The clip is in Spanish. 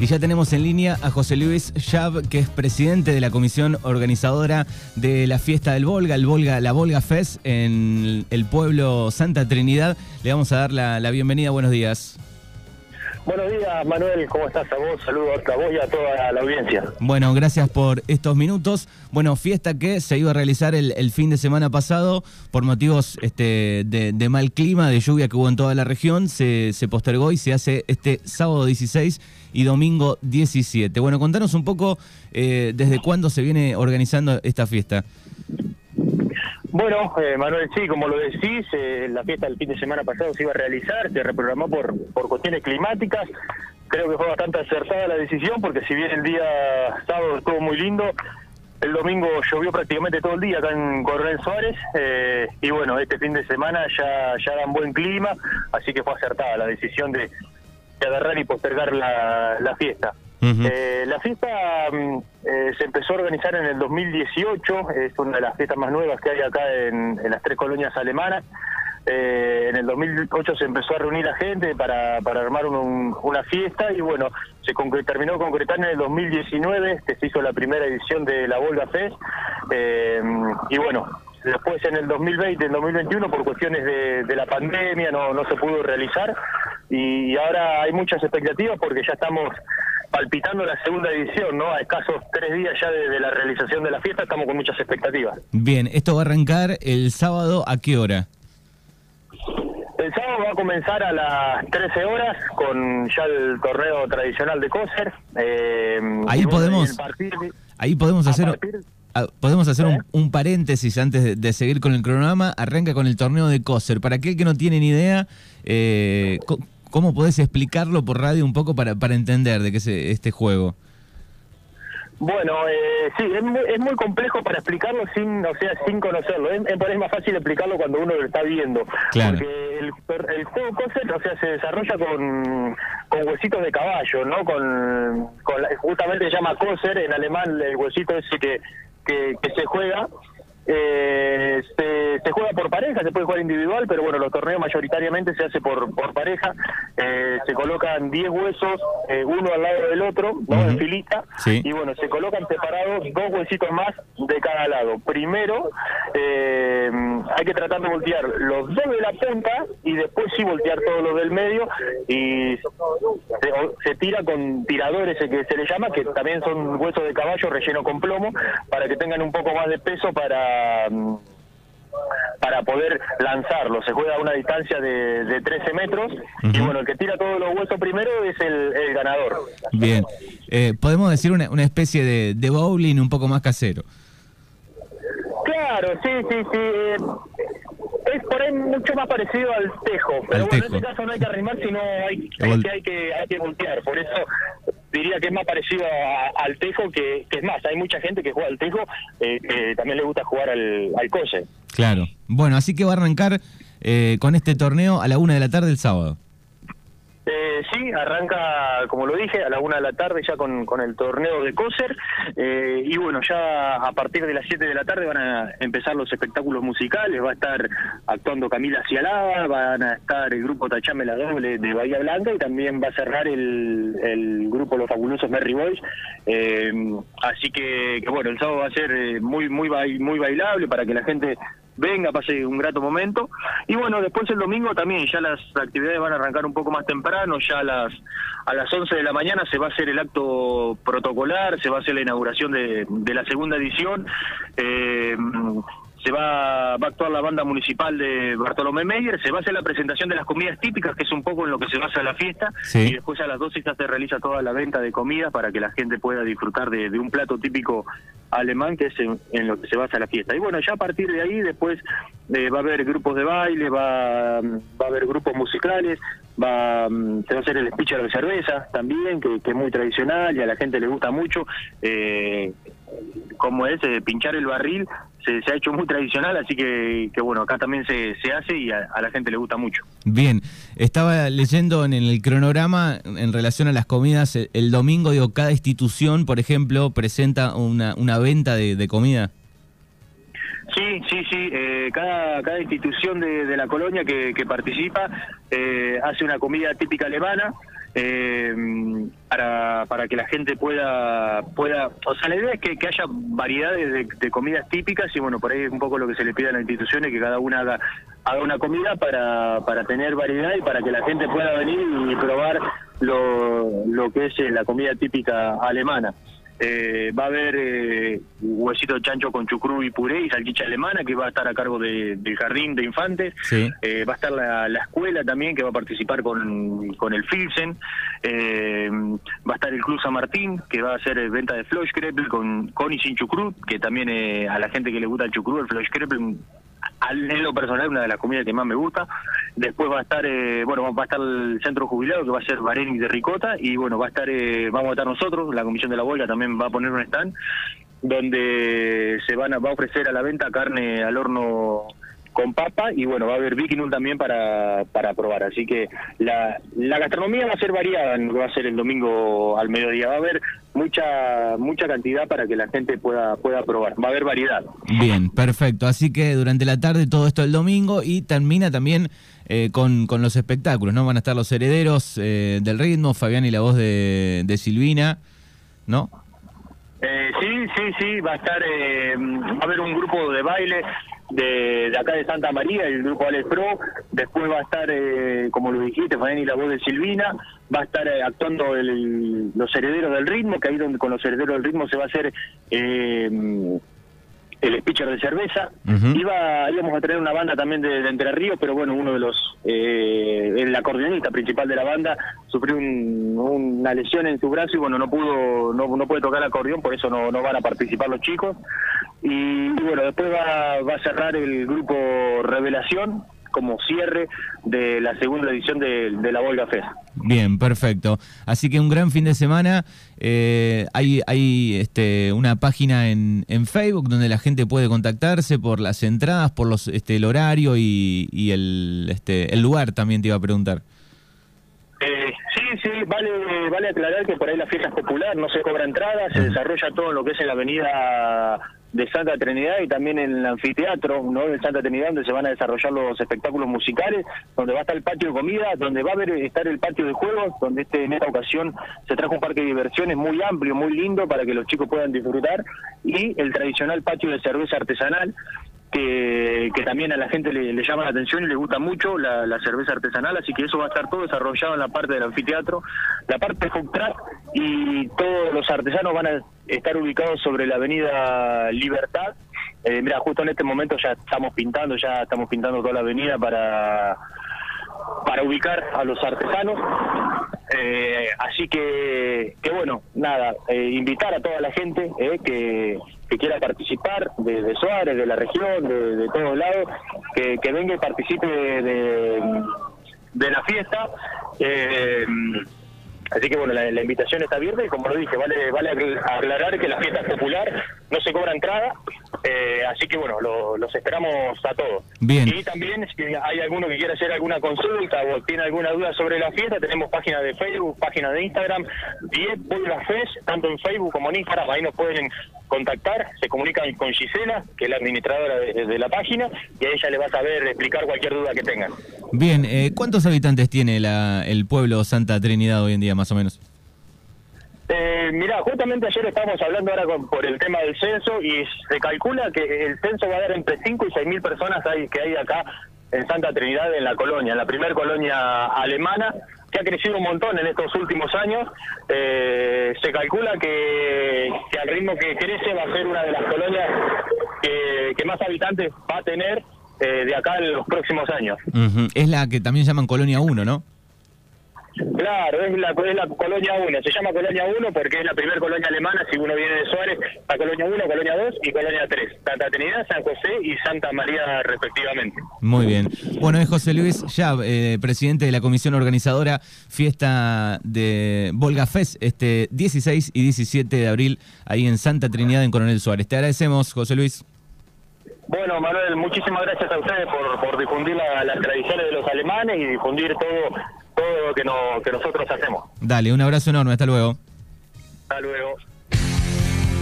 Y ya tenemos en línea a José Luis Schab, que es presidente de la comisión organizadora de la fiesta del Volga, el Volga, la Volga Fest en el pueblo Santa Trinidad. Le vamos a dar la bienvenida. Buenos días. Buenos días, Manuel. ¿Cómo estás a vos? Saludos a vos y a toda la audiencia. Bueno, gracias por estos minutos. Bueno, fiesta que se iba a realizar el, fin de semana pasado por motivos este, de, mal clima, de lluvia que hubo en toda la región. Se, se postergó y se hace este sábado 16 y domingo 17. Bueno, contanos un poco eh, desde cuándo se viene organizando esta fiesta. Bueno, eh, Manuel, sí, como lo decís, eh, la fiesta del fin de semana pasado se iba a realizar, se reprogramó por, por cuestiones climáticas. Creo que fue bastante acertada la decisión porque si bien el día sábado estuvo muy lindo, el domingo llovió prácticamente todo el día acá en Coronel Suárez eh, y bueno, este fin de semana ya, ya dan buen clima, así que fue acertada la decisión de, agarrar y postergar la, la fiesta. Eh, la fiesta mm, eh, se empezó a organizar en el 2018, es una de las fiestas más nuevas que hay acá en, las tres colonias alemanas. Eh, en el 2008 se empezó a reunir la gente para, para armar una fiesta y bueno, se terminó concretando en el 2019, que se hizo la primera edición de la Volga Fest. y bueno, después en el 2020, en el 2021, por cuestiones de, la pandemia, no, no se pudo realizar. Y ahora hay muchas expectativas porque ya estamos palpitando la segunda edición, ¿no? A escasos tres días ya de, la realización de la fiesta, estamos con muchas expectativas. Bien, esto va a arrancar el sábado, ¿a qué hora? El sábado va a comenzar a las 13 horas con ya el torneo tradicional de Coser. Eh, ahí podemos, ahí podemos hacer, podemos hacer un, ¿Eh? paréntesis antes de, seguir con el cronograma. Arranca con el torneo de Coser. Para aquel que no tiene ni idea, eh, ¿Cómo podés explicarlo por radio un poco para, para entender de qué es este juego? Bueno, eh, sí, es muy, es muy, complejo para explicarlo sin, o sea, sin conocerlo. Es, es, más fácil explicarlo cuando uno lo está viendo. Claro. Porque el, juego Coser, o sea, se desarrolla con, con huesitos de caballo, ¿no? Con, con justamente se llama Coser en alemán el huesito ese que, que, que se juega. Eh, se, juega por pareja, se puede jugar individual, pero bueno, los torneos mayoritariamente se hace por, por pareja. Eh, se colocan 10 huesos, eh, uno al lado del otro, ¿no? en filita, y bueno, se colocan separados dos huesitos más de cada lado. Primero, eh, hay que tratar de voltear los dos de la punta y después sí voltear todos los del medio y se, tira con tiradores, que se le llama, que también son huesos de caballo relleno con plomo, para que tengan un poco más de peso para para poder lanzarlo. Se juega a una distancia de, de 13 metros y bueno, el que tira todos los huesos primero es el, ganador. Bien, eh, podemos decir una, una especie de, de, bowling un poco más casero. Claro, sí, sí, sí. Eh, es por ahí mucho más parecido al tejo, pero bueno, en este caso no hay que arrimar, sino hay, hay, que, hay, que, hay que voltear. Por eso diría que es más parecido al tejo que, es más, hay mucha gente que juega al tejo eh, que también le gusta jugar al, al coche. Claro. Bueno, así que va a arrancar eh, con este torneo a la una de la tarde el sábado. Eh, sí, arranca, como lo dije, a la una de la tarde ya con, el torneo de Coser. Eh, y bueno, ya a partir de las 7 de la tarde van a empezar los espectáculos musicales. Va a estar actuando Camila Cialaba, van a estar el grupo Tachame la Doble de Bahía Blanca y también va a cerrar el, el grupo Los Fabulosos Merry Boys. Eh, así que, que, bueno, el sábado va a ser muy, muy, muy bailable para que la gente venga, pase un grato momento. Y bueno, después el domingo también ya las actividades van a arrancar un poco más temprano, ya a las, a las 11 de la mañana se va a hacer el acto protocolar, se va a hacer la inauguración de, de la segunda edición. Eh, se va, va a actuar la banda municipal de Bartolomé Meyer, se va a hacer la presentación de las comidas típicas, que es un poco en lo que se basa la fiesta, y después a las 12 ya se realiza toda la venta de comida para que la gente pueda disfrutar de, un plato típico alemán, que es en, lo que se basa la fiesta. Y bueno, ya a partir de ahí después eh, va a haber grupos de baile, va, va a haber grupos musicales, va mm, se va a hacer el speech de la cerveza también, que, que, es muy tradicional y a la gente le gusta mucho. Eh, como es, eh, pinchar el barril, se, ha hecho muy tradicional, así que, que bueno, acá también se, se hace y a, la gente le gusta mucho. Bien, estaba leyendo en el cronograma en relación a las comidas, el, domingo, digo, cada institución, por ejemplo, presenta una, una venta de, comida. Sí, sí, sí. Eh, cada, cada institución de, de la colonia que, que participa eh, hace una comida típica alemana eh, para, para que la gente pueda, pueda, o sea, la idea es que, haya variedades de, comidas típicas y bueno, por ahí es un poco lo que se le pide a las instituciones, que cada una haga, haga una comida para, para tener variedad y para que la gente pueda venir y probar lo, lo que es eh, la comida típica alemana. Eh, va a haber eh, huesito de chancho con chucrú y puré y salchicha alemana que va a estar a cargo del jardín de infantes. Eh, va a estar la, escuela también que va a participar con, con el Filsen. Eh, va a estar el Club San Martín que va a hacer venta de Flosh con, con y sin chucrú, que también a la gente que le gusta el chucrú, el Flosh en lo personal una de las comidas que más me gusta. Después va a estar, eh, bueno, va a estar el centro jubilado que va a ser Bareni de Ricota y bueno, va a estar, eh, vamos a estar nosotros, la comisión de la huelga también va a poner un stand donde se van a, va a ofrecer a la venta carne al horno con papa y bueno, va a haber Viking también para, para probar. Así que la, la gastronomía va a ser variada en lo que va a ser el domingo al mediodía. Va a haber mucha mucha cantidad para que la gente pueda pueda probar. Va a haber variedad. Bien, perfecto. Así que durante la tarde todo esto el domingo y termina también eh, con, con los espectáculos, ¿no? Van a estar los herederos eh, del ritmo, Fabián y la voz de, de Silvina, ¿no? Eh, sí, sí, sí, va a estar, va a haber un grupo de baile de, acá de Santa María, el grupo Alex Pro, después va a estar, eh, como lo dijiste, y la voz de Silvina, va a estar eh, actuando el, los herederos del ritmo, que ahí donde con los herederos del ritmo se va a hacer eh, el pitcher de cerveza. Iba, íbamos a tener una banda también de, Entre Ríos, pero bueno, uno de los, eh, el acordeonista principal de la banda sufrió una lesión en su brazo y bueno, no pudo, no, no puede tocar acordeón, por eso no, no van a participar los chicos. Y, bueno, después va, va a cerrar el grupo Revelación, como cierre de la segunda edición de, la Volga Fest. Bien, perfecto. Así que un gran fin de semana. Eh, hay hay este, una página en, en Facebook donde la gente puede contactarse por las entradas, por los este, el horario y, y el, este, el lugar también te iba a preguntar. Eh, sí, sí, vale, vale aclarar que por ahí la fiesta es popular, no se cobra entrada, se desarrolla todo lo que es en la avenida de Santa Trinidad y también en el anfiteatro ¿no? de Santa Trinidad donde se van a desarrollar los espectáculos musicales, donde va a estar el patio de comida, donde va a estar el patio de juegos, donde este en esta ocasión se trajo un parque de diversiones muy amplio, muy lindo para que los chicos puedan disfrutar y el tradicional patio de cerveza artesanal que, que también a la gente le, llama la atención y le gusta mucho la, cerveza artesanal, así que eso va a estar todo desarrollado en la parte del anfiteatro, la parte de y todos los artesanos van a estar ubicados sobre la avenida Libertad. Eh, mira, justo en este momento ya estamos pintando, ya estamos pintando toda la avenida para para ubicar a los artesanos. Eh, así que, que bueno, nada, eh, invitar a toda la gente eh, que, que quiera participar de, Suárez, de la región, de, todos lados, que, que venga y participe de, de, la fiesta. Eh, Así que bueno, la, invitación está abierta y como lo dije, vale, vale aclarar que la fiesta es popular, no se cobra entrada, eh, así que bueno, los esperamos a todos. Bien. Y también si hay alguno que quiera hacer alguna consulta o tiene alguna duda sobre la fiesta, tenemos página de Facebook, página de Instagram, 10 Fest, tanto en Facebook como en Instagram, ahí nos pueden contactar, se comunican con Gisela, que es la administradora de, la página, y a ella le va a saber explicar cualquier duda que tengan. Bien, eh, ¿cuántos habitantes tiene el pueblo Santa Trinidad hoy en día, más o menos? Eh, mira, justamente ayer estábamos hablando ahora por el tema del censo y se calcula que el censo va a dar entre 5 y 6 mil personas hay, que hay acá en Santa Trinidad, en la colonia, en la primera colonia alemana, que ha crecido un montón en estos últimos años. Eh, se calcula que, al ritmo que crece va a ser una de las colonias que, más habitantes va a tener eh, de acá en los próximos años. Es la que también llaman Colonia 1, ¿no? Claro, es la, es la Colonia 1, se llama Colonia 1 porque es la primera colonia alemana, si uno viene de Suárez, la Colonia 1, Colonia 2 y Colonia 3, Santa Trinidad, San José y Santa María respectivamente. Muy bien. Bueno, es José Luis ya eh, presidente de la comisión organizadora Fiesta de Volga Fest, este 16 y 17 de abril, ahí en Santa Trinidad, en Coronel Suárez. Te agradecemos, José Luis. Bueno, Manuel, muchísimas gracias a ustedes por, por difundir las tradiciones de los alemanes y difundir todo todo lo que, no, que nosotros hacemos. Dale, un abrazo enorme, hasta luego. Hasta luego.